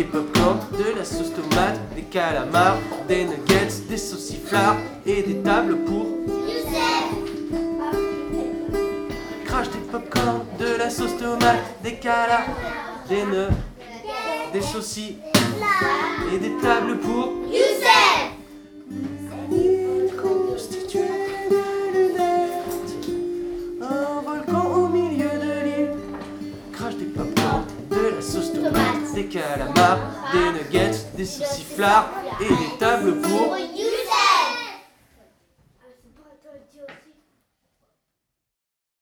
des pop-corn, de la sauce tomate, des calamars, des nuggets, des sauciflards et des tables pour Crache des pop-corn, de la sauce tomate, des calamars, des nœuds, des saucis et des tables pour Île constituée de lunettes, un volcan au milieu de l'île. Crache des pop-corn, de la sauce tomate, des calamars, des nuggets, des sauciflards et des tables pour